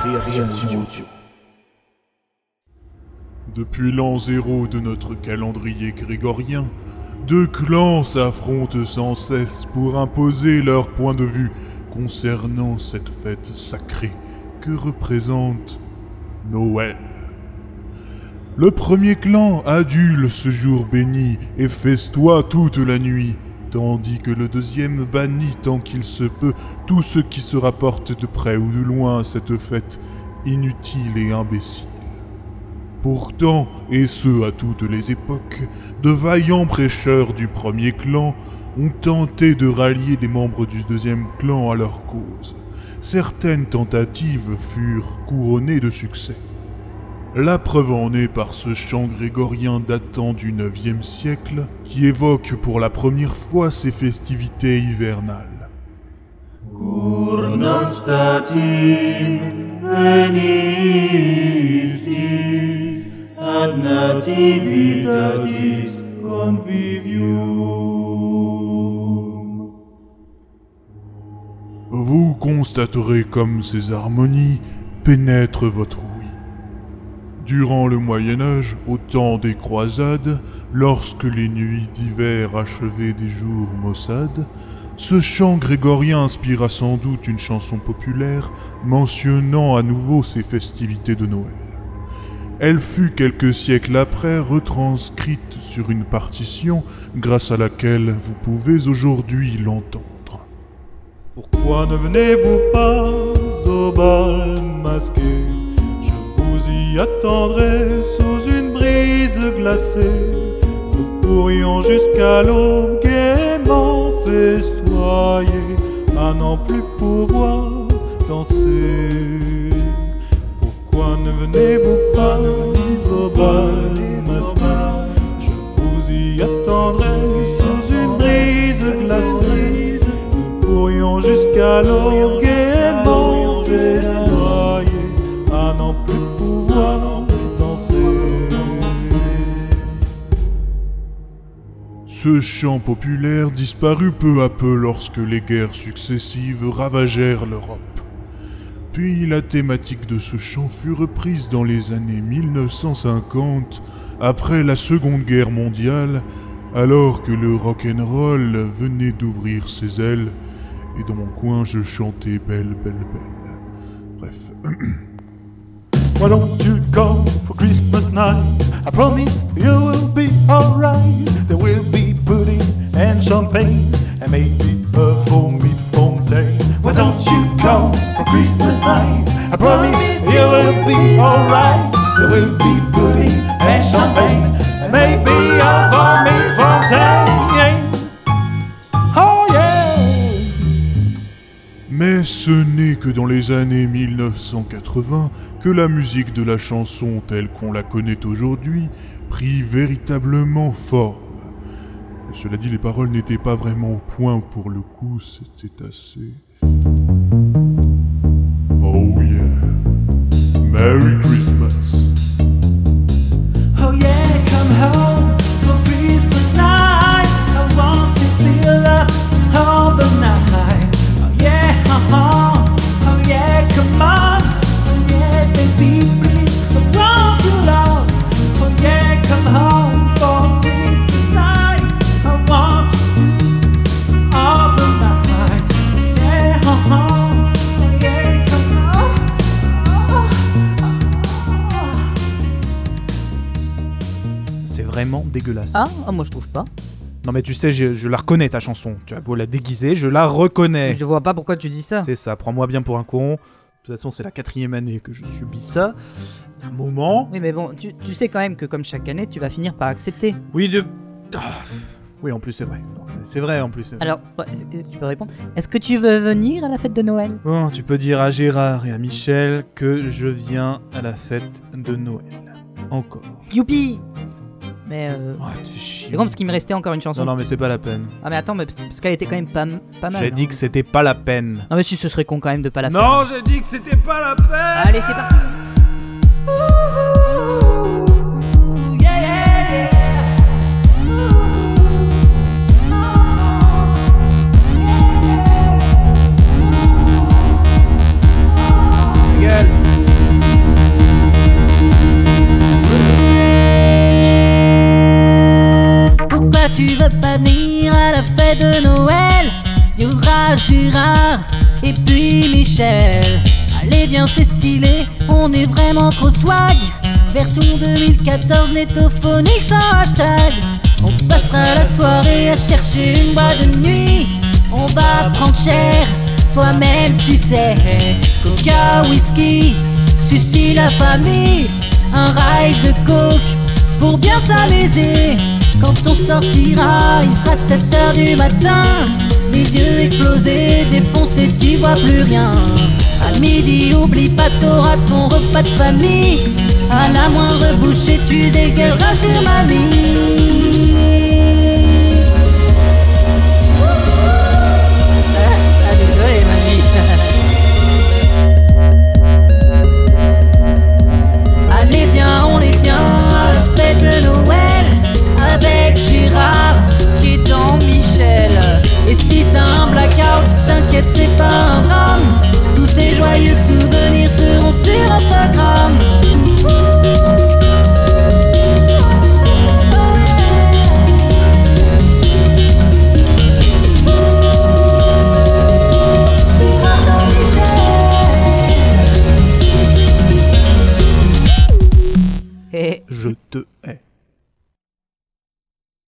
Création audio. Depuis l'an zéro de notre calendrier grégorien, deux clans s'affrontent sans cesse pour imposer leur point de vue concernant cette fête sacrée que représente Noël. Le premier clan adule ce jour béni et festoie toute la nuit, tandis que le deuxième bannit tant qu'il se peut tout ce qui se rapporte de près ou de loin à cette fête inutile et imbécile. Pourtant, et ce à toutes les époques, de vaillants prêcheurs du premier clan ont tenté de rallier des membres du deuxième clan à leur cause. Certaines tentatives furent couronnées de succès. La preuve en est par ce chant grégorien datant du IXe siècle qui évoque pour la première fois ces festivités hivernales. Vous constaterez comme ces harmonies pénètrent votre ouïe. Durant le Moyen Âge, au temps des croisades, lorsque les nuits d'hiver achevaient des jours maussades, ce chant grégorien inspira sans doute une chanson populaire mentionnant à nouveau ces festivités de Noël. Elle fut quelques siècles après retranscrite sur une partition grâce à laquelle vous pouvez aujourd'hui l'entendre. Pourquoi ne venez-vous pas au bal masqué? Vous y attendrai sous une brise glacée. Nous pourrions jusqu'à l'aube gaiement festoyer, à n'en plus pouvoir danser. Pourquoi ne venez-vous pas au Ce chant populaire disparut peu à peu lorsque les guerres successives ravagèrent l'Europe. Puis la thématique de ce chant fut reprise dans les années 1950, après la Seconde Guerre mondiale, alors que le rock'n'roll venait d'ouvrir ses ailes, et dans mon coin je chantais Belle, belle, belle. Bref. Why don't you come for Christmas night? I promise you will be alright. There will be pudding and champagne ce n'est que dans les années 1980 que la musique de la chanson telle qu'on la connaît aujourd'hui prit véritablement forme. Cela dit, les paroles n'étaient pas vraiment au point pour le coup, c'était assez... Oh yeah. Merry Christmas. Vraiment dégueulasse. Ah, ah, moi je trouve pas. Non mais tu sais, je, je la reconnais ta chanson. Tu as beau la déguiser, je la reconnais. Je vois pas pourquoi tu dis ça. C'est ça, prends-moi bien pour un con. De toute façon, c'est la quatrième année que je subis ça. Un moment. Oui, mais bon, tu, tu sais quand même que comme chaque année, tu vas finir par accepter. Oui, de. Ah, Oui, en plus, c'est vrai. C'est vrai, en plus. Alors, tu peux répondre. Est-ce que tu veux venir à la fête de Noël? Bon, tu peux dire à Gérard et à Michel que je viens à la fête de Noël. Encore. Youpi Mais euh, Oh, c'est con parce qu'il me restait encore une chanson. Non, non, mais c'est pas la peine. Ah, mais attends, mais parce qu'elle était quand même pas, pas mal. J'ai hein. dit que c'était pas la peine. Non, mais si ce serait con quand même de pas la faire. Non, j'ai dit que c'était pas la peine Allez, c'est parti Michel. Allez, viens, c'est stylé, on est vraiment trop swag. Version 2014, netophonique sans hashtag. On passera la soirée à chercher une boîte de nuit. On va prendre cher, toi-même tu sais. Coca, whisky, suci la famille. Un ride de coke pour bien s'amuser. Quand on sortira, il sera 7 heures du matin. Les yeux explosés, défoncés, tu vois plus rien. À midi, oublie pas, t'auras ton repas de famille. À la moindre bouchée, tu dégueuleras sur mamie.